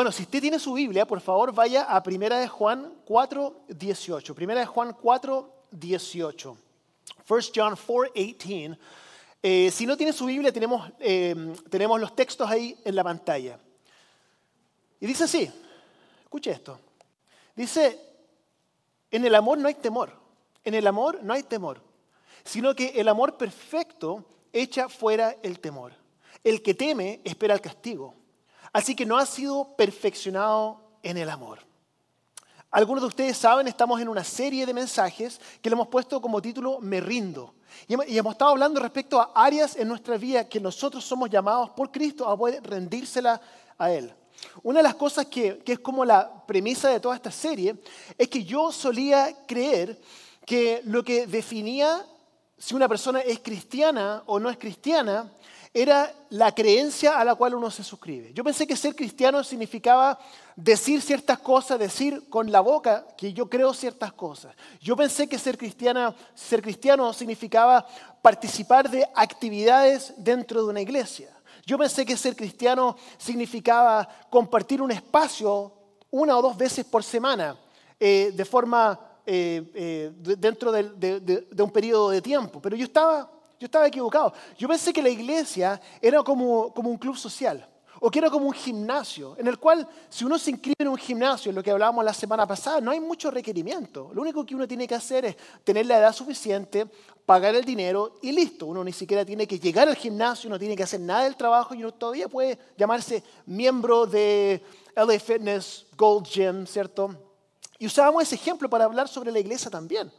Bueno, si usted tiene su Biblia, por favor vaya a Primera de Juan 4, 18. Primera de Juan 4, 18. 1 John 4, 18. Eh, si no tiene su Biblia, tenemos, eh, tenemos los textos ahí en la pantalla. Y dice así, escuche esto. Dice, en el amor no hay temor. En el amor no hay temor. Sino que el amor perfecto echa fuera el temor. El que teme espera el castigo Así que no ha sido perfeccionado en el amor. Algunos de ustedes saben, estamos en una serie de mensajes que le hemos puesto como título Me rindo. Y hemos estado hablando respecto a áreas en nuestra vida que nosotros somos llamados por Cristo a poder rendírsela a Él. Una de las cosas que, que, es como la premisa de toda esta serie es que yo solía creer que lo que definía si una persona es cristiana o no es cristiana era la creencia a la cual uno se suscribe. Yo pensé que ser cristiano significaba decir ciertas cosas, decir con la boca que yo creo ciertas cosas. Yo pensé que ser, cristiana, ser cristiano significaba participar de actividades dentro de una iglesia. Yo pensé que ser cristiano significaba compartir un espacio una o dos veces por semana eh, de forma eh, eh, dentro de un periodo de tiempo. Pero yo estaba yo estaba equivocado. Yo pensé que la iglesia era como, como un club social o que era como un gimnasio, en el cual si uno se inscribe en un gimnasio, lo que hablábamos la semana pasada, no hay mucho requerimiento. Lo único que uno tiene que hacer es tener la edad suficiente, pagar el dinero y listo. Uno ni siquiera tiene que llegar al gimnasio, no tiene que hacer nada del trabajo y uno todavía puede llamarse miembro de LA Fitness Gold Gym, ¿cierto? Y usábamos ese ejemplo para hablar sobre la iglesia también.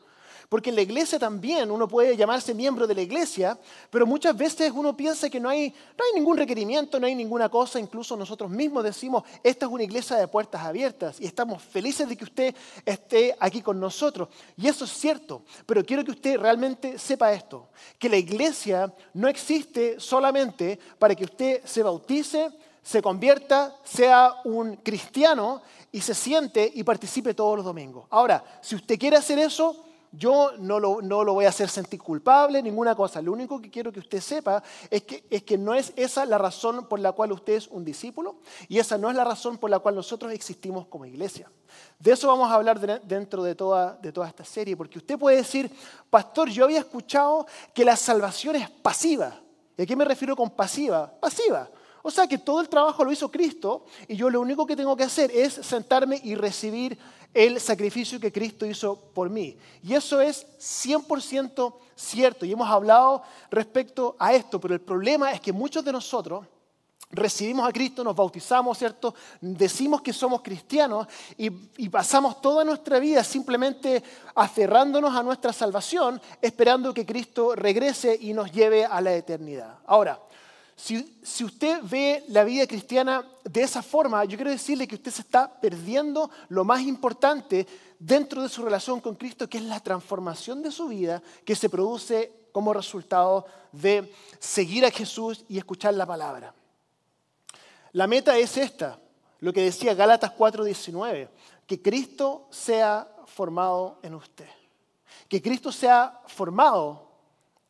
Porque en la iglesia también uno puede llamarse miembro de la iglesia, pero muchas veces uno piensa que no hay, no hay ningún requerimiento, no hay ninguna cosa. Incluso nosotros mismos decimos, esta es una iglesia de puertas abiertas y estamos felices de que usted esté aquí con nosotros. Y eso es cierto, pero quiero que usted realmente sepa esto, que la iglesia no existe solamente para que usted se bautice, se convierta, sea un cristiano y se siente y participe todos los domingos. Ahora, si usted quiere hacer eso, yo no lo, no lo, voy a hacer sentir culpable, ninguna cosa. Lo único que quiero que usted sepa es que, es que no es esa la razón por la cual usted es un discípulo y esa no es la razón por la cual nosotros existimos como iglesia. De eso vamos a hablar dentro de toda, de toda esta serie, porque usted puede decir, pastor, yo había escuchado que la salvación es pasiva. ¿Y a qué me refiero con pasiva? Pasiva. O sea que todo el trabajo lo hizo Cristo y yo lo único que tengo que hacer es sentarme y recibir el sacrificio que Cristo hizo por mí. Y eso es 100% cierto. Y hemos hablado respecto a esto, pero el problema es que muchos de nosotros recibimos a Cristo, nos bautizamos, ¿cierto? Decimos que somos cristianos y, y, pasamos toda nuestra vida simplemente aferrándonos a nuestra salvación, esperando que Cristo regrese y nos lleve a la eternidad. Ahora, si, usted ve la vida cristiana de esa forma, yo quiero decirle que usted se está perdiendo lo más importante dentro de su relación con Cristo, que es la transformación de su vida que se produce como resultado de seguir a Jesús y escuchar la palabra. La meta es esta, lo que decía Gálatas 4:19, que Cristo sea formado en usted, que Cristo sea formado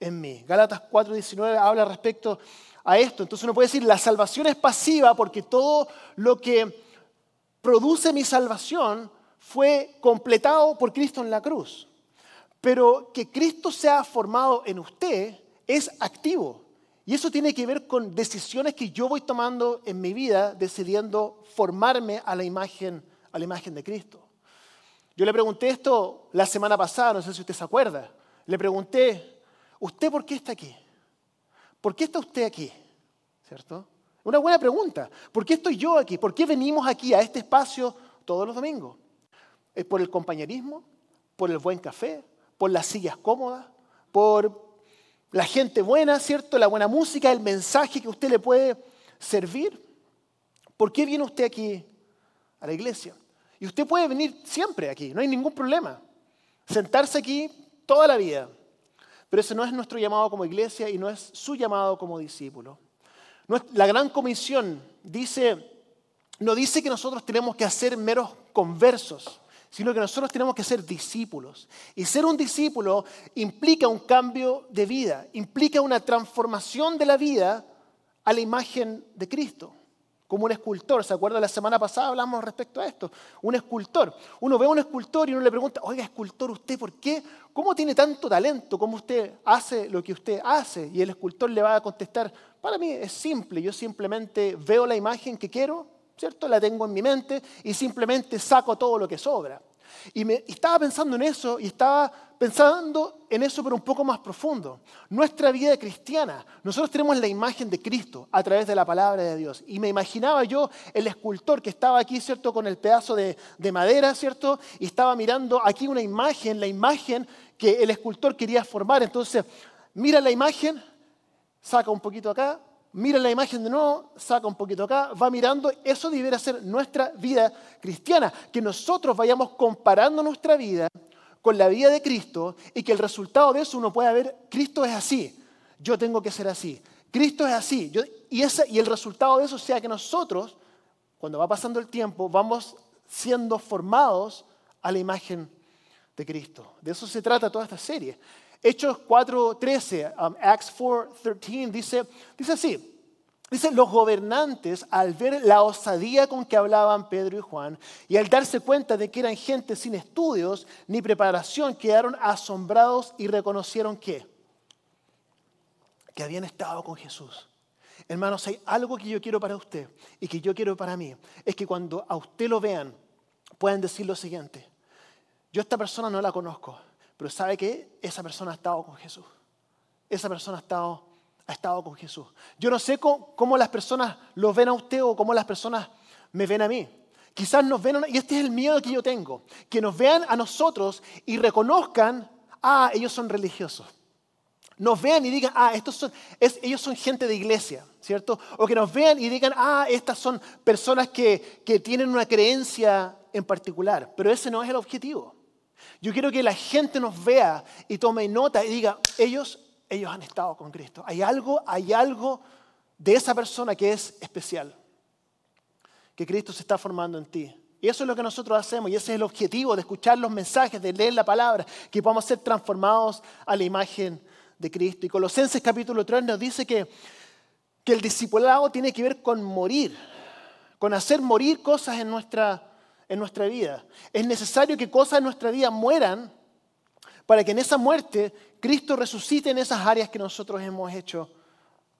en mí. Gálatas 4:19 habla respecto a esto. Entonces uno puede decir, la salvación es pasiva porque todo lo que produce mi salvación fue completado por Cristo en la cruz. Pero que Cristo sea formado en usted es activo. Y eso tiene que ver con decisiones que yo voy tomando en mi vida, decidiendo formarme a la imagen, a la imagen de Cristo. Yo le pregunté esto la semana pasada, no sé si usted se acuerda. Le pregunté, ¿usted por qué está aquí? ¿Por qué está usted aquí? ¿Cierto? Una buena pregunta. ¿Por qué estoy yo aquí? ¿Por qué venimos aquí a este espacio todos los domingos? ¿Es por el compañerismo? ¿Por el buen café? ¿Por las sillas cómodas? ¿Por la gente buena, ¿cierto? La buena música, el mensaje que usted le puede servir. ¿Por qué viene usted aquí a la iglesia? Y usted puede venir siempre aquí, no hay ningún problema. Sentarse aquí toda la vida. Pero ese no es nuestro llamado como iglesia y no es su llamado como discípulo. La gran comisión dice, no dice que nosotros tenemos que hacer meros conversos, sino que nosotros tenemos que ser discípulos. Y ser un discípulo implica un cambio de vida, implica una transformación de la vida a la imagen de Cristo como un escultor. ¿Se acuerda? La semana pasada hablamos respecto a esto. Un escultor. Uno ve a un escultor y uno le pregunta, oiga, escultor, ¿usted por qué? ¿Cómo tiene tanto talento? ¿Cómo usted hace lo que usted hace? Y el escultor le va a contestar, para mí es simple, yo simplemente veo la imagen que quiero, ¿cierto? La tengo en mi mente y simplemente saco todo lo que sobra. Y, me, estaba pensando en eso y estaba pensando en eso pero un poco más profundo. Nuestra vida cristiana, nosotros tenemos la imagen de Cristo a través de la palabra de Dios. Y me imaginaba yo el escultor que estaba aquí, ¿cierto? Con el pedazo de, de madera, ¿cierto? Y estaba mirando aquí una imagen, la imagen que el escultor quería formar. Entonces, mira la imagen, saca un poquito acá, mira la imagen de nuevo, saca un poquito acá, va mirando, eso debería ser nuestra vida cristiana, que nosotros vayamos comparando nuestra vida con la vida de Cristo y que el resultado de eso uno pueda ver, Cristo es así, yo tengo que ser así, Cristo es así, y, el resultado de eso sea que nosotros, cuando va pasando el tiempo, vamos siendo formados a la imagen de Cristo. De eso se trata toda esta serie. Hechos 4.13, um, Acts 4.13 dice, dice así, dice, los gobernantes al ver la osadía con que hablaban Pedro y Juan y al darse cuenta de que eran gente sin estudios ni preparación, quedaron asombrados y reconocieron que, que habían estado con Jesús. Hermanos, hay algo que yo quiero para usted y que yo quiero para mí. Es que cuando a usted lo vean, puedan decir lo siguiente. Yo esta persona no la conozco, pero ¿sabe qué? Esa persona ha estado con Jesús. Esa persona ha estado, ha estado con Jesús. Yo no sé cómo, las personas lo ven a usted o cómo las personas me ven a mí. Quizás nos ven, y este es el miedo que yo tengo, que nos vean a nosotros y reconozcan, ah, ellos son religiosos. Nos vean y digan, ah, estos son, ellos son gente de iglesia, ¿cierto? O que nos vean y digan, ah, estas son personas que, que tienen una creencia en particular. Pero ese no es el objetivo. Yo quiero que la gente nos vea y tome nota y diga, ellos, ellos han estado con Cristo. Hay algo, hay algo de esa persona que es especial, que Cristo se está formando en ti. Y eso es lo que nosotros hacemos y ese es el objetivo de escuchar los mensajes, de leer la palabra, que podamos ser transformados a la imagen de Cristo. Y Colosenses capítulo 3 nos dice que, que el discipulado tiene que ver con morir, con hacer morir cosas en nuestra en nuestra vida. Es necesario que cosas en nuestra vida mueran para que en esa muerte Cristo resucite en esas áreas que nosotros hemos hecho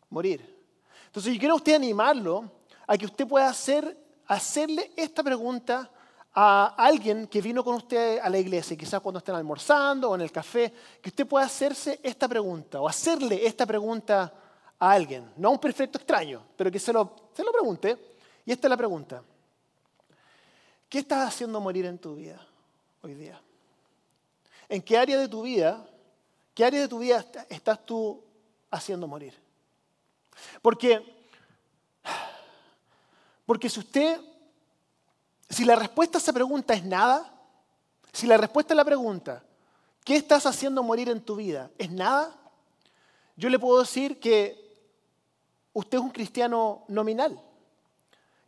morir. Entonces yo quiero usted animarlo a que usted pueda hacer, hacerle esta pregunta a alguien que vino con usted a la iglesia, quizás cuando estén almorzando o en el café, que usted pueda hacerse esta pregunta o hacerle esta pregunta a alguien, no a un perfecto extraño, pero que se lo, se lo pregunte. Y esta es la pregunta. ¿Qué estás haciendo morir en tu vida hoy día? ¿En qué área de tu vida, qué área de tu vida estás tú haciendo morir? Porque, porque si usted, si la respuesta a esa pregunta es nada, si la respuesta a la pregunta, ¿qué estás haciendo morir en tu vida? es nada, yo le puedo decir que usted es un cristiano nominal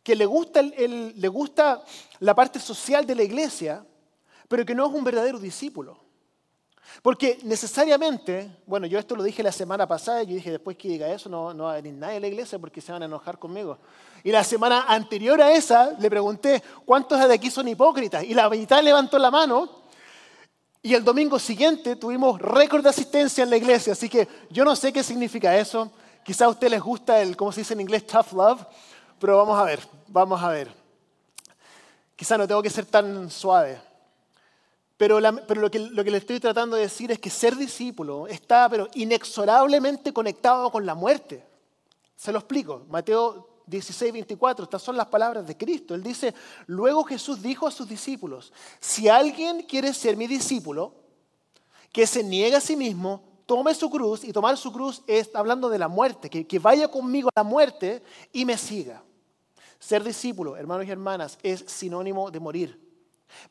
que le gusta, le gusta la parte social de la iglesia, pero que no es un verdadero discípulo. Porque necesariamente, bueno, yo esto lo dije la semana pasada yo dije después que diga eso no, no va a venir nadie a la iglesia porque se van a enojar conmigo. Y la semana anterior a esa le pregunté, ¿cuántos de aquí son hipócritas? Y la mitad levantó la mano y el domingo siguiente tuvimos récord de asistencia en la iglesia. Así que yo no sé qué significa eso. Quizá a usted les gusta el, ¿cómo se dice en inglés? Tough love. Pero vamos a ver, vamos a ver. Quizá no tengo que ser tan suave. Pero, lo, que, lo, que, le estoy tratando de decir es que ser discípulo está pero inexorablemente conectado con la muerte. Se lo explico. Mateo 16, 24, estas son las palabras de Cristo. Él dice, luego Jesús dijo a sus discípulos, si alguien quiere ser mi discípulo, que se niegue a sí mismo, tome su cruz, y tomar su cruz está hablando de la muerte, que, que vaya conmigo a la muerte y me siga. Ser discípulo, hermanos y hermanas, es sinónimo de morir.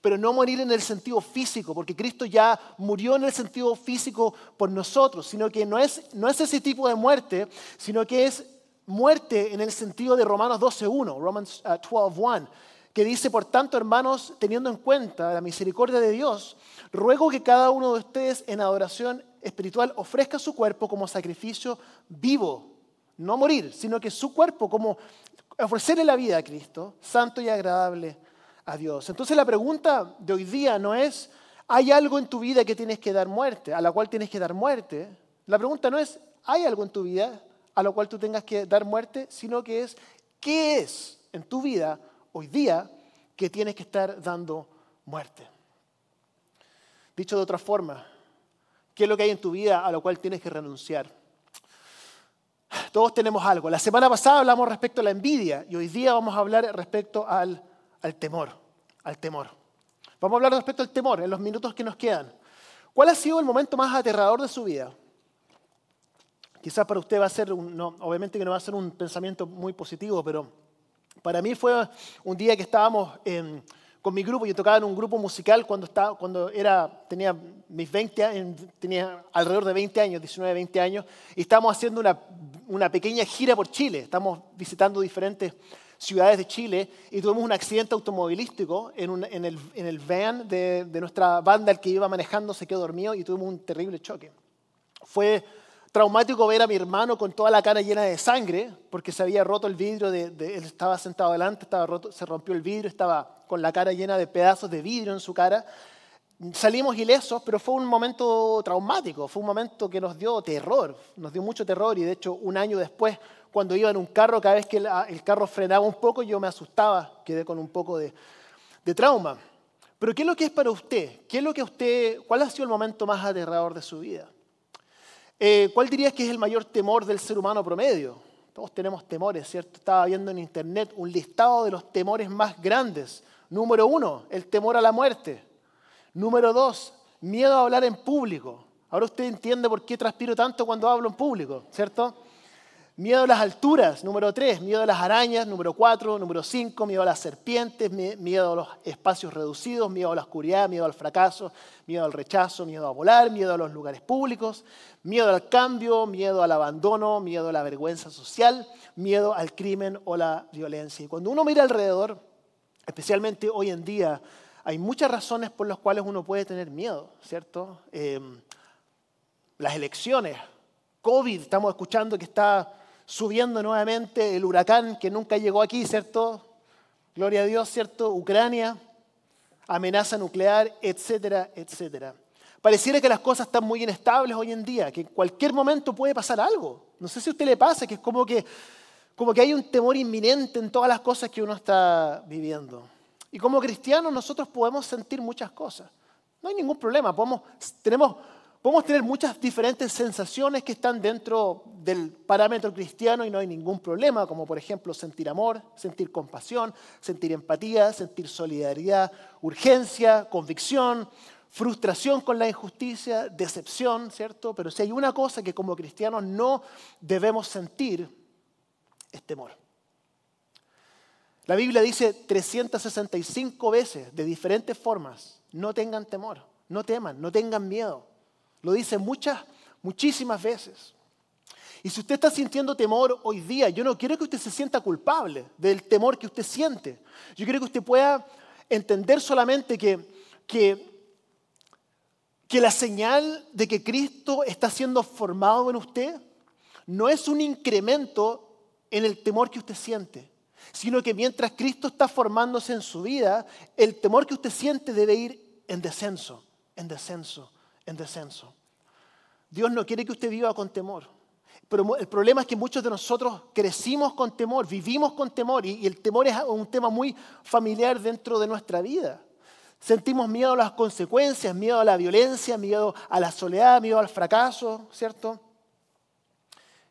Pero no morir en el sentido físico, porque Cristo ya murió en el sentido físico por nosotros, sino que no es, no es ese tipo de muerte, sino que es muerte en el sentido de Romanos 12.1, Romans 12.1, uh, que dice, por tanto, hermanos, teniendo en cuenta la misericordia de Dios, ruego que cada uno de ustedes en adoración espiritual ofrezca su cuerpo como sacrificio vivo, no morir, sino que su cuerpo como ofrecerle la vida a Cristo, santo y agradable a Dios. Entonces la pregunta de hoy día no es, ¿hay algo en tu vida que tienes que dar muerte, a la cual tienes que dar muerte? La pregunta no es, ¿hay algo en tu vida a lo cual tú tengas que dar muerte? Sino que es, ¿qué es en tu vida hoy día que tienes que estar dando muerte. Dicho de otra forma, ¿qué es lo que hay en tu vida a lo cual tienes que renunciar? Todos tenemos algo. La semana pasada hablamos respecto a la envidia y hoy día vamos a hablar respecto al, al temor, al temor. Vamos a hablar respecto al temor en los minutos que nos quedan. ¿Cuál ha sido el momento más aterrador de su vida? Quizás para usted va a ser, obviamente que no va a ser un pensamiento muy positivo, pero para mí fue un día que estábamos con mi grupo, yo tocaba en un grupo musical cuando, estaba, cuando era, tenía mis 20 tenía alrededor de 20 años, 19, 20 años, y estábamos haciendo una, una pequeña gira por Chile, estamos visitando diferentes ciudades de Chile y tuvimos un accidente automovilístico en, el, van de, de, nuestra banda, el que iba manejando se quedó dormido y tuvimos un terrible choque. Fue traumático ver a mi hermano con toda la cara llena de sangre, porque se había roto el vidrio, de, él estaba sentado adelante, estaba roto, se rompió el vidrio, estaba con la cara llena de pedazos de vidrio en su cara. Salimos ilesos, pero fue un momento traumático, fue un momento que nos dio terror, nos dio mucho terror y de hecho un año después, cuando iba en un carro, cada vez que el, carro frenaba un poco, yo me asustaba, quedé con un poco de, trauma. Pero ¿qué es lo que es para usted? ¿Qué es lo que usted, ¿Cuál ha sido el momento más aterrador de su vida? Eh, ¿Cuál dirías que es el mayor temor del ser humano promedio? Todos tenemos temores, ¿cierto? Estaba viendo en internet un listado de los temores más grandes. Número uno, el temor a la muerte. Número dos, miedo a hablar en público. Ahora usted entiende por qué transpiro tanto cuando hablo en público, ¿cierto? Miedo a las alturas, número 3. Miedo a las arañas, número 4. Número 5. Miedo a las serpientes, miedo a los espacios reducidos, miedo a la oscuridad, miedo al fracaso, miedo al rechazo, miedo a volar, miedo a los lugares públicos, miedo al cambio, miedo al abandono, miedo a la vergüenza social, miedo al crimen o la violencia. Y cuando uno mira alrededor, especialmente hoy en día, hay muchas razones por las cuales uno puede tener miedo, ¿cierto? Eh, las elecciones, COVID, estamos escuchando que está subiendo nuevamente el huracán que nunca llegó aquí, ¿cierto? Gloria a Dios, ¿cierto? Ucrania, amenaza nuclear, etcétera, etcétera. Pareciera que las cosas están muy inestables hoy en día, que en cualquier momento puede pasar algo. No sé si a usted le pasa, que es como que, como que hay un temor inminente en todas las cosas que uno está viviendo. Y como cristianos nosotros podemos sentir muchas cosas. No hay ningún problema, podemos, tenemos Podemos tener muchas diferentes sensaciones que están dentro del parámetro cristiano y no hay ningún problema, como por ejemplo sentir amor, sentir compasión, sentir empatía, sentir solidaridad, urgencia, convicción, frustración con la injusticia, decepción, ¿cierto? Pero si hay una cosa que como cristianos no debemos sentir, es temor. La Biblia dice 365 veces, de diferentes formas, no tengan temor, no teman, no tengan miedo. Lo dice muchas, muchísimas veces. Y si usted está sintiendo temor hoy día, yo no quiero que usted se sienta culpable del temor que usted siente. Yo quiero que usted pueda entender solamente que, que, que la señal de que Cristo está siendo formado en usted no es un incremento en el temor que usted siente, sino que mientras Cristo está formándose en su vida, el temor que usted siente debe ir en descenso, en descenso, en descenso. Dios no quiere que usted viva con temor. Pero el problema es que muchos de nosotros crecimos con temor, vivimos con temor y, el temor es un tema muy familiar dentro de nuestra vida. Sentimos miedo a las consecuencias, miedo a la violencia, miedo a la soledad, miedo al fracaso, ¿cierto?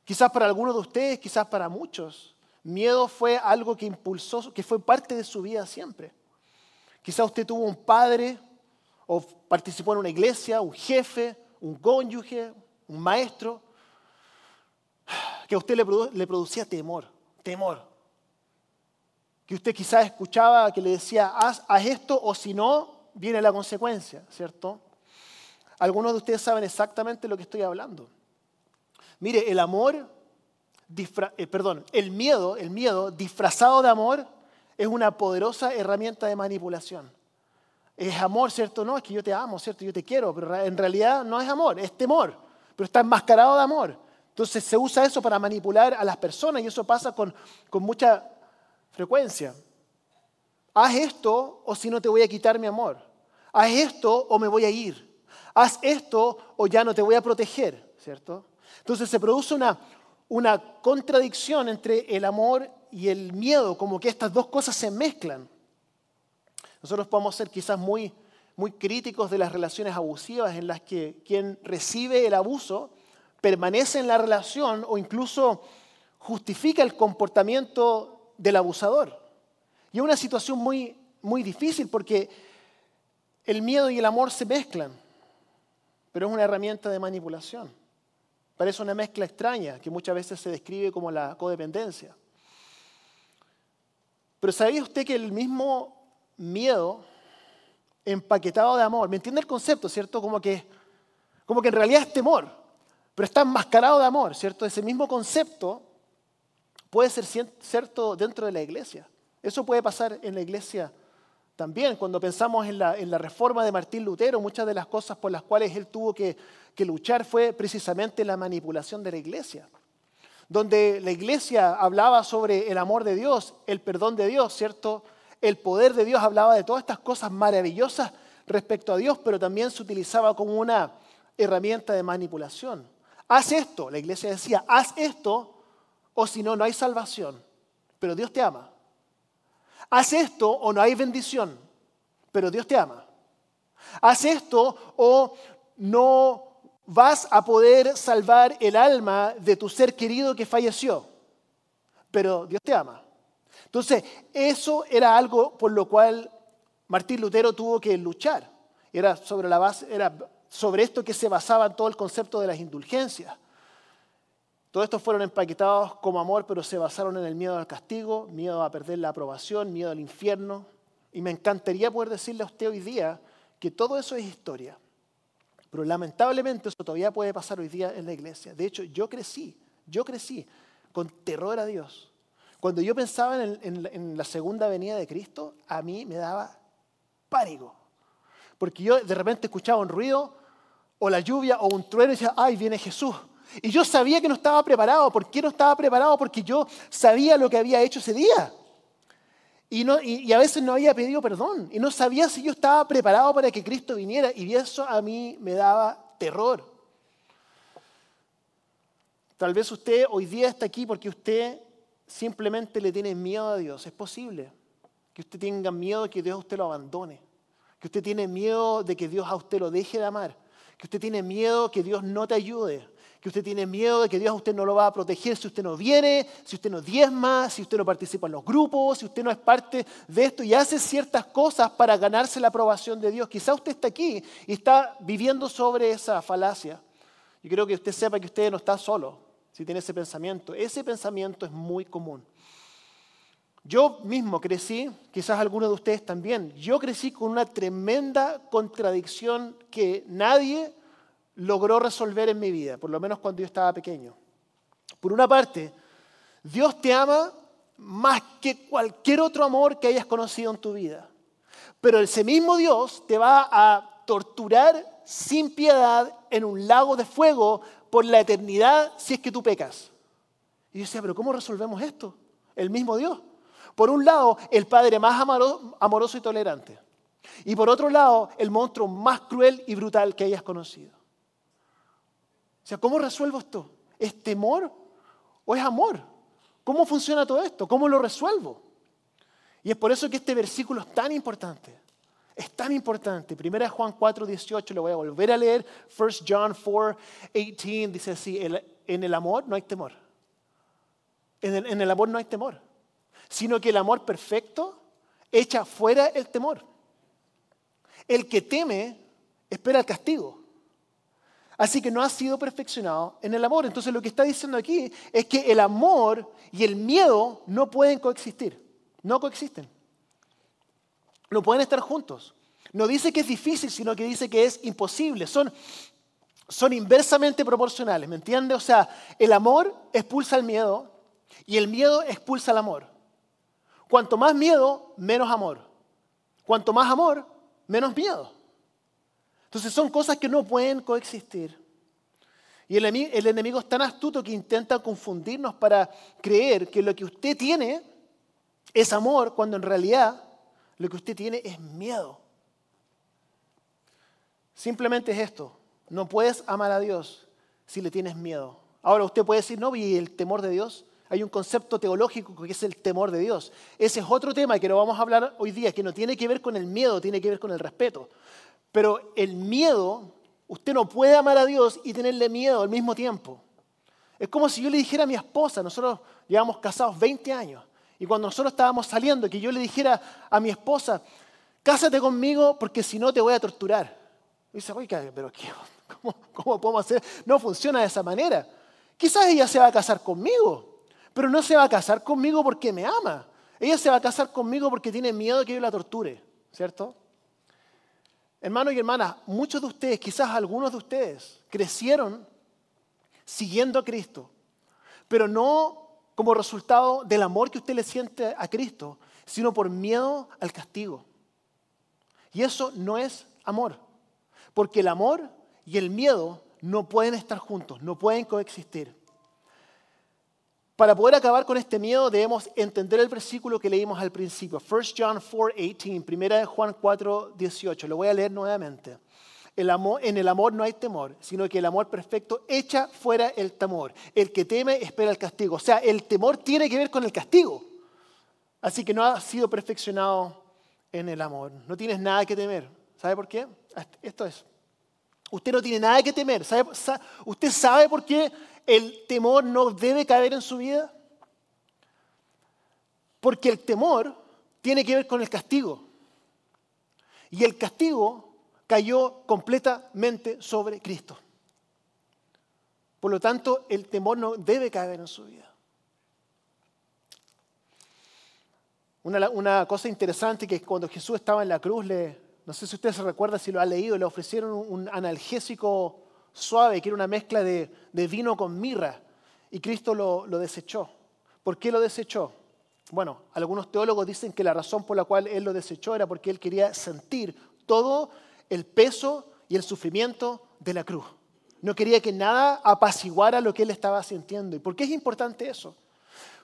Quizás para algunos de ustedes, quizás para muchos, miedo fue algo que impulsó, que fue parte de su vida siempre. Quizás usted tuvo un padre o participó en una iglesia, un jefe, un cónyuge, un maestro, que a usted le, producía temor, temor. que usted quizás escuchaba que le decía, haz, esto o si no, viene la consecuencia, ¿cierto? Algunos de ustedes saben exactamente lo que estoy hablando. Mire, el amor, eh, perdón, el miedo, el miedo disfrazado de amor es una poderosa herramienta de manipulación. Es amor, ¿cierto? No, es que yo te amo, ¿cierto? Yo te quiero, pero en realidad no es amor, es temor, pero está enmascarado de amor. Entonces se usa eso para manipular a las personas y eso pasa con, con mucha frecuencia. Haz esto o si no te voy a quitar mi amor. Haz esto o me voy a ir. Haz esto o ya no te voy a proteger, ¿cierto? Entonces se produce una, una contradicción entre el amor y el miedo, como que estas dos cosas se mezclan. Nosotros podemos ser quizás muy, muy críticos de las relaciones abusivas en las que quien recibe el abuso permanece en la relación o incluso justifica el comportamiento del abusador. Y es una situación muy, muy difícil porque el miedo y el amor se mezclan, pero es una herramienta de manipulación. Parece una mezcla extraña que muchas veces se describe como la codependencia. Pero ¿sabía usted que el mismo miedo empaquetado de amor, ¿me entiende el concepto, cierto? Como que, como que en realidad es temor, pero está enmascarado de amor, ¿cierto? Ese mismo concepto puede ser cierto dentro de la iglesia. Eso puede pasar en la iglesia también. Cuando pensamos en la, reforma de Martín Lutero, muchas de las cosas por las cuales él tuvo que luchar fue precisamente la manipulación de la iglesia. Donde la iglesia hablaba sobre el amor de Dios, el perdón de Dios, ¿cierto? El poder de Dios hablaba de todas estas cosas maravillosas respecto a Dios, pero también se utilizaba como una herramienta de manipulación. Haz esto, la iglesia decía, haz esto o si no, no hay salvación. Pero Dios te ama. Haz esto o no hay bendición, pero Dios te ama. Haz esto o no vas a poder salvar el alma de tu ser querido que falleció, pero Dios te ama. Entonces, eso era algo por lo cual Martín Lutero tuvo que luchar. Era sobre, la base, era sobre esto que se basaba todo el concepto de las indulgencias. Todos estos fueron empaquetados como amor, pero se basaron en el miedo al castigo, miedo a perder la aprobación, miedo al infierno. Y me encantaría poder decirle a usted hoy día que todo eso es historia. Pero lamentablemente eso todavía puede pasar hoy día en la iglesia. De hecho, yo crecí, yo crecí con terror a Dios. Cuando yo pensaba en, la segunda venida de Cristo, a mí me daba pánico. Porque yo de repente escuchaba un ruido, o la lluvia, o un trueno, y decía, ay, viene Jesús. Y yo sabía que no estaba preparado. ¿Por qué no estaba preparado? Porque yo sabía lo que había hecho ese día. Y, y, a veces no había pedido perdón. Y no sabía si yo estaba preparado para que Cristo viniera. Y eso a mí me daba terror. Tal vez usted hoy día está aquí porque usted simplemente le tiene miedo a Dios. Es posible que usted tenga miedo de que Dios a usted lo abandone. Que usted tiene miedo de que Dios a usted lo deje de amar. Que usted tiene miedo que Dios no te ayude que usted tiene miedo de que Dios a usted no lo va a proteger si usted no viene, si usted no diezma, si usted no participa en los grupos, si usted no es parte de esto y hace ciertas cosas para ganarse la aprobación de Dios. Quizá usted está aquí y está viviendo sobre esa falacia. Y creo que usted sepa que usted no está solo si tiene ese pensamiento. Ese pensamiento es muy común. Yo mismo crecí, quizás algunos de ustedes también, yo crecí con una tremenda contradicción que nadie logró resolver en mi vida, por lo menos cuando yo estaba pequeño. Por una parte, Dios te ama más que cualquier otro amor que hayas conocido en tu vida. Pero ese mismo Dios te va a torturar sin piedad en un lago de fuego por la eternidad si es que tú pecas. Y yo decía, pero ¿cómo resolvemos esto? El mismo Dios. Por un lado, el Padre más amoroso y tolerante. Y por otro lado, el monstruo más cruel y brutal que hayas conocido. O sea, ¿cómo resuelvo esto? ¿Es temor o es amor? ¿Cómo funciona todo esto? ¿Cómo lo resuelvo? Y es por eso que este versículo es tan importante. Es tan importante. Primera Juan 4, 18, lo voy a volver a leer. 1 John 4, 18 dice así, en el amor no hay temor. En en el amor no hay temor. Sino que el amor perfecto echa fuera el temor. El que teme espera el castigo. Así que no ha sido perfeccionado en el amor. Entonces lo que está diciendo aquí es que el amor y el miedo no pueden coexistir. No coexisten. No pueden estar juntos. No dice que es difícil, sino que dice que es imposible. Son, son inversamente proporcionales, ¿me entiende? O sea, el amor expulsa el miedo y el miedo expulsa el amor. Cuanto más miedo, menos amor. Cuanto más amor, menos miedo. Entonces son cosas que no pueden coexistir. Y el, el enemigo es tan astuto que intenta confundirnos para creer que lo que usted tiene es amor, cuando en realidad lo que usted tiene es miedo. Simplemente es esto. No puedes amar a Dios si le tienes miedo. Ahora usted puede decir, no, ¿y el temor de Dios? Hay un concepto teológico que es el temor de Dios. Ese es otro tema que no vamos a hablar hoy día, que no tiene que ver con el miedo, tiene que ver con el respeto. Pero el miedo, usted no puede amar a Dios y tenerle miedo al mismo tiempo. Es como si yo le dijera a mi esposa, nosotros llevamos casados 20 años, y cuando nosotros estábamos saliendo, que yo le dijera a mi esposa, cásate conmigo porque si no te voy a torturar. Y dice, oiga, pero ¿cómo, ¿cómo podemos hacer? No funciona de esa manera. Quizás ella se va a casar conmigo, pero no se va a casar conmigo porque me ama. Ella se va a casar conmigo porque tiene miedo que yo la torture, ¿cierto? Hermanos y hermanas, muchos de ustedes, quizás algunos de ustedes, crecieron siguiendo a Cristo, pero no como resultado del amor que usted le siente a Cristo, sino por miedo al castigo. Y eso no es amor, porque el amor y el miedo no pueden estar juntos, no pueden coexistir. Para poder acabar con este miedo debemos entender el versículo que leímos al principio, 1 John 4:18, primera de Juan 4:18. Lo voy a leer nuevamente. El amor, en el amor no hay temor, sino que el amor perfecto echa fuera el temor. El que teme espera el castigo. O sea, el temor tiene que ver con el castigo. Así que no ha sido perfeccionado en el amor. No tienes nada que temer. ¿Sabe por qué? Esto es. Usted no tiene nada que temer. ¿Usted sabe por qué el temor no debe caer en su vida? Porque el temor tiene que ver con el castigo. Y el castigo cayó completamente sobre Cristo. Por lo tanto, el temor no debe caer en su vida. Una, cosa interesante que cuando Jesús estaba en la cruz, le, no sé si usted se recuerda si lo ha leído, le ofrecieron un analgésico suave, que era una mezcla de, vino con mirra, y Cristo lo, lo desechó. ¿Por qué lo desechó? Bueno, algunos teólogos dicen que la razón por la cual Él lo desechó era porque Él quería sentir todo el peso y el sufrimiento de la cruz. No quería que nada apaciguara lo que Él estaba sintiendo. ¿Y por qué es importante eso?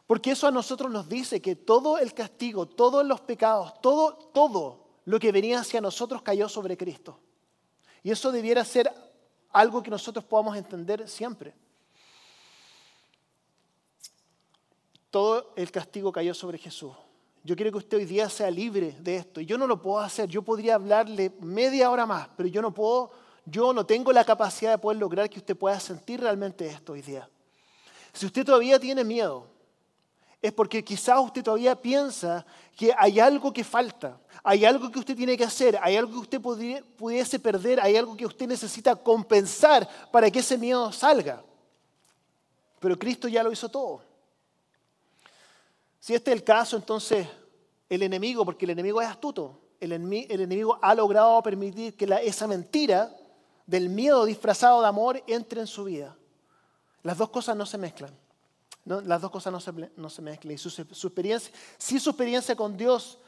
Porque eso a nosotros nos dice que todo el castigo, todos los pecados, todo, todo lo que venía hacia nosotros cayó sobre Cristo. Y eso debiera ser algo que nosotros podamos entender siempre. Todo el castigo cayó sobre Jesús. Yo quiero que usted hoy día sea libre de esto. Y yo no lo puedo hacer. Yo podría hablarle media hora más, pero yo no puedo, yo no tengo la capacidad de poder lograr que usted pueda sentir realmente esto hoy día. Si usted todavía tiene miedo, es porque quizás usted todavía piensa que hay algo que falta, hay algo que usted tiene que hacer, hay algo que usted pudiese perder, hay algo que usted necesita compensar para que ese miedo salga. Pero Cristo ya lo hizo todo. Si este es el caso, entonces el enemigo, porque el enemigo es astuto, el, enemigo ha logrado permitir que esa mentira del miedo disfrazado de amor entre en su vida. Las dos cosas no se mezclan. Las dos cosas no se, no se mezclan. Y su, experiencia, si su experiencia con Dios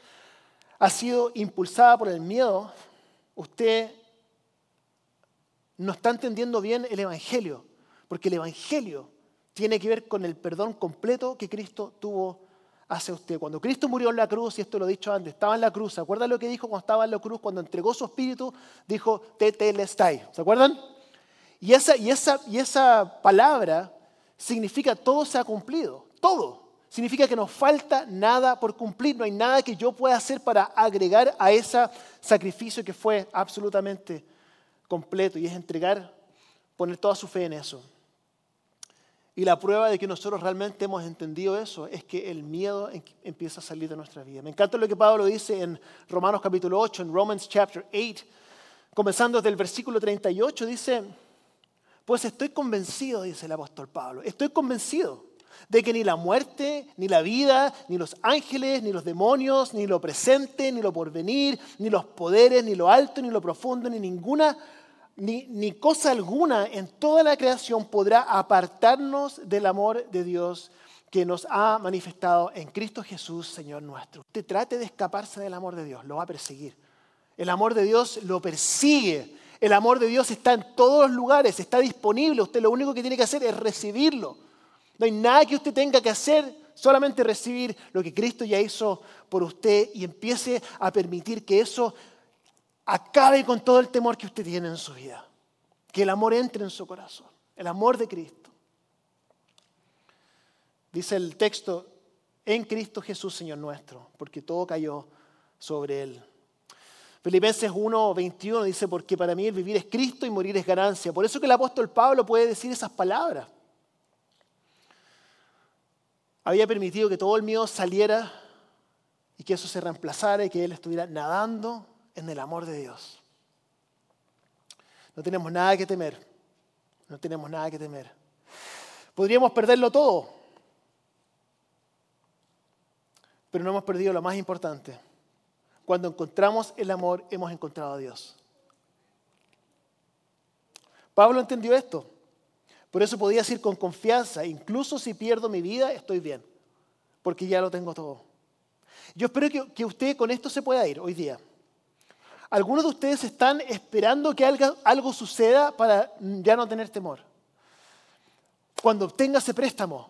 ha sido impulsada por el miedo, usted no está entendiendo bien el Evangelio, porque el Evangelio tiene que ver con el perdón completo que Cristo tuvo hacia usted. Cuando Cristo murió en la cruz, y esto lo he dicho antes, estaba en la cruz, ¿se acuerdan lo que dijo cuando estaba en la cruz? Cuando entregó su espíritu, dijo, tetelestai, ¿se acuerdan? Y esa, y, esa, y esa palabra significa todo se ha cumplido, todo. Significa que nos falta nada por cumplir, no hay nada que yo pueda hacer para agregar a ese sacrificio que fue absolutamente completo y es entregar, poner toda su fe en eso. Y la prueba de que nosotros realmente hemos entendido eso es que el miedo empieza a salir de nuestra vida. Me encanta lo que Pablo dice en Romanos capítulo 8, en Romans chapter 8, comenzando desde el versículo 38, dice, pues estoy convencido, dice el apóstol Pablo, estoy convencido de que ni la muerte, ni la vida, ni los ángeles, ni los demonios, ni lo presente, ni lo porvenir, ni los poderes, ni lo alto, ni lo profundo, ni ninguna, ni, ni cosa alguna en toda la creación podrá apartarnos del amor de Dios que nos ha manifestado en Cristo Jesús, Señor nuestro. Usted trate de escaparse del amor de Dios, lo va a perseguir. El amor de Dios lo persigue. El amor de Dios está en todos los lugares, está disponible. Usted lo único que tiene que hacer es recibirlo. No hay nada que usted tenga que hacer, solamente recibir lo que Cristo ya hizo por usted y empiece a permitir que eso acabe con todo el temor que usted tiene en su vida. Que el amor entre en su corazón, el amor de Cristo. Dice el texto, en Cristo Jesús, Señor nuestro, porque todo cayó sobre Él. Filipenses 1, 21 dice, porque para mí el vivir es Cristo y morir es ganancia. Por eso que el apóstol Pablo puede decir esas palabras. Había permitido que todo el miedo saliera y que eso se reemplazara y que él estuviera nadando en el amor de Dios. No tenemos nada que temer. No tenemos nada que temer. Podríamos perderlo todo, pero no hemos perdido lo más importante cuando encontramos el amor, hemos encontrado a Dios. Pablo entendió esto. Por eso podía decir con confianza, incluso si pierdo mi vida, estoy bien, porque ya lo tengo todo. Yo espero que, usted con esto se pueda ir hoy día. Algunos de ustedes están esperando que algo, suceda para ya no tener temor. Cuando obtenga ese préstamo,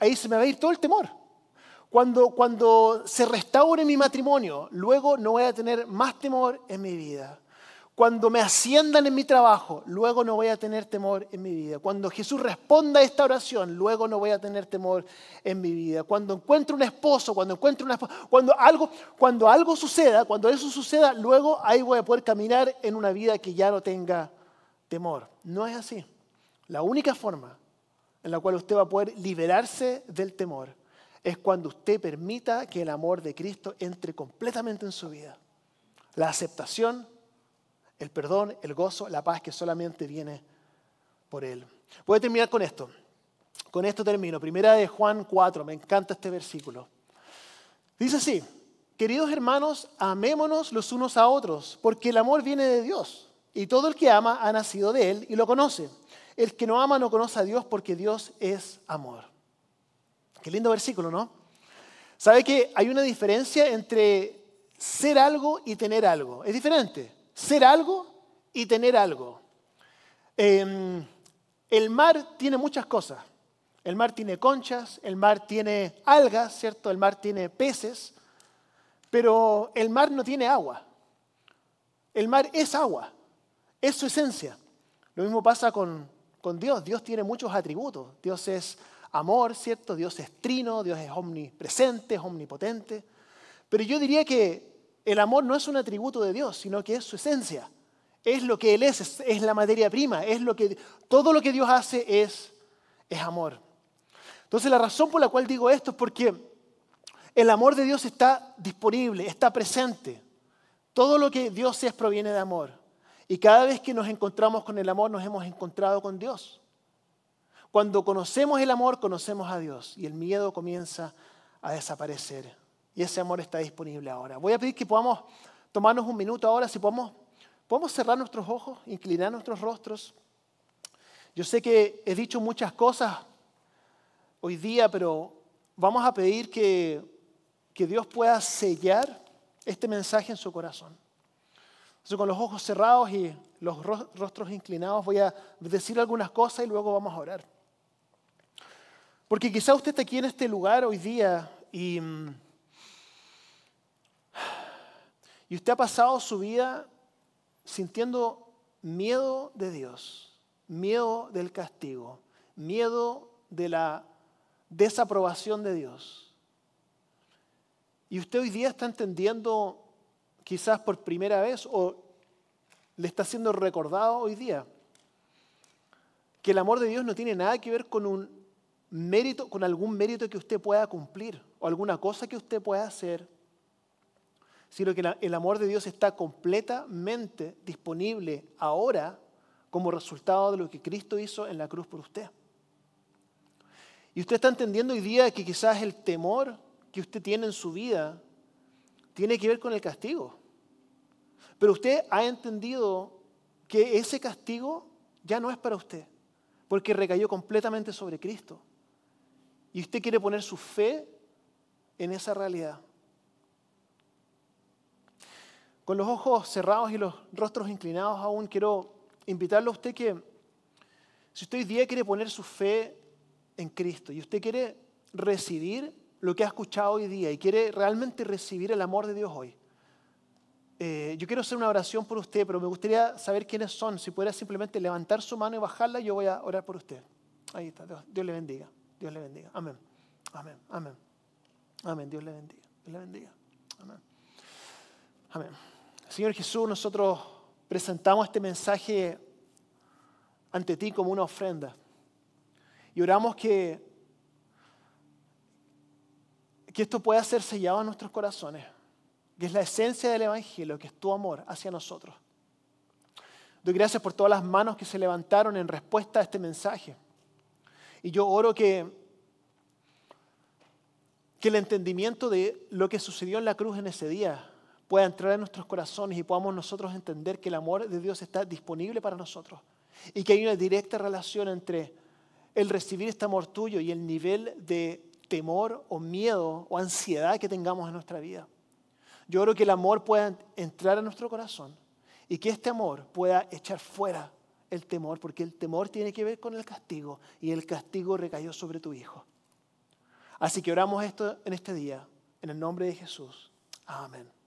ahí se me va a ir todo el temor. Cuando, cuando se restaure mi matrimonio, luego no voy a tener más temor en mi vida. Cuando me asciendan en mi trabajo, luego no voy a tener temor en mi vida. Cuando Jesús responda a esta oración, luego no voy a tener temor en mi vida. Cuando encuentre un esposo, cuando encuentre una esposa, cuando algo, cuando algo suceda, cuando eso suceda, luego ahí voy a poder caminar en una vida que ya no tenga temor. No es así. La única forma en la cual usted va a poder liberarse del temor es cuando usted permita que el amor de Cristo entre completamente en su vida. La aceptación, el perdón, el gozo, la paz que solamente viene por Él. Voy a terminar con esto. Con esto termino. Primera de Juan 4, me encanta este versículo. Dice así, queridos hermanos, amémonos los unos a otros, porque el amor viene de Dios, y todo el que ama ha nacido de Él y lo conoce. El que no ama no conoce a Dios porque Dios es amor. Qué lindo versículo, ¿no? ¿Sabe que hay una diferencia entre ser algo y tener algo? Es diferente. Ser algo y tener algo. Em, el mar tiene muchas cosas. El mar tiene conchas, el mar tiene algas, ¿cierto? El mar tiene peces, pero el mar no tiene agua. El mar es agua, es su esencia. Lo mismo pasa con, con Dios. Dios tiene muchos atributos. Dios es amor, ¿cierto? Dios es trino, Dios es omnipresente, es omnipotente. Pero yo diría que el amor no es un atributo de Dios, sino que es su esencia. Es lo que Él es, es, la materia prima, es lo que, todo lo que Dios hace es, es amor. Entonces la razón por la cual digo esto es porque el amor de Dios está disponible, está presente. Todo lo que Dios es proviene de amor. Y cada vez que nos encontramos con el amor, nos hemos encontrado con Dios. Cuando conocemos el amor, conocemos a Dios y el miedo comienza a desaparecer. Y ese amor está disponible ahora. Voy a pedir que podamos tomarnos un minuto ahora, si podemos, podemos cerrar nuestros ojos, inclinar nuestros rostros. Yo sé que he dicho muchas cosas hoy día, pero vamos a pedir que, que Dios pueda sellar este mensaje en su corazón. Entonces, con los ojos cerrados y los rostros inclinados, voy a decir algunas cosas y luego vamos a orar. Porque quizá usted está aquí en este lugar hoy día y, y usted ha pasado su vida sintiendo miedo de Dios, miedo del castigo, miedo de la desaprobación de Dios. Y usted hoy día está entendiendo quizás por primera vez o le está siendo recordado hoy día que el amor de Dios no tiene nada que ver con un mérito, con algún mérito que usted pueda cumplir o alguna cosa que usted pueda hacer, sino que el amor de Dios está completamente disponible ahora como resultado de lo que Cristo hizo en la cruz por usted. Y usted está entendiendo hoy día que quizás el temor que usted tiene en su vida tiene que ver con el castigo. Pero usted ha entendido que ese castigo ya no es para usted, porque recayó completamente sobre Cristo. Y usted quiere poner su fe en esa realidad. Con los ojos cerrados y los rostros inclinados aún, quiero invitarle a usted que si usted hoy día quiere poner su fe en Cristo y usted quiere recibir lo que ha escuchado hoy día y quiere realmente recibir el amor de Dios hoy, eh, yo quiero hacer una oración por usted, pero me gustaría saber quiénes son. Si pudiera simplemente levantar su mano y bajarla, yo voy a orar por usted. Ahí está. Dios, le bendiga. Dios le bendiga. Amén. Amén. Amén. Amén. Dios le bendiga. Dios le bendiga. Amén. Amén. Señor Jesús, nosotros presentamos este mensaje ante ti como una ofrenda. Y oramos que, que esto pueda ser sellado en nuestros corazones que es la esencia del Evangelio, que es tu amor hacia nosotros. Doy gracias por todas las manos que se levantaron en respuesta a este mensaje. Y yo oro que, que el entendimiento de lo que sucedió en la cruz en ese día pueda entrar en nuestros corazones y podamos nosotros entender que el amor de Dios está disponible para nosotros y que hay una directa relación entre el recibir este amor tuyo y el nivel de temor o miedo o ansiedad que tengamos en nuestra vida. Yo oro que el amor pueda entrar a nuestro corazón y que este amor pueda echar fuera el temor, porque el temor tiene que ver con el castigo y el castigo recayó sobre tu Hijo. Así que oramos esto en este día, en el nombre de Jesús. Amén.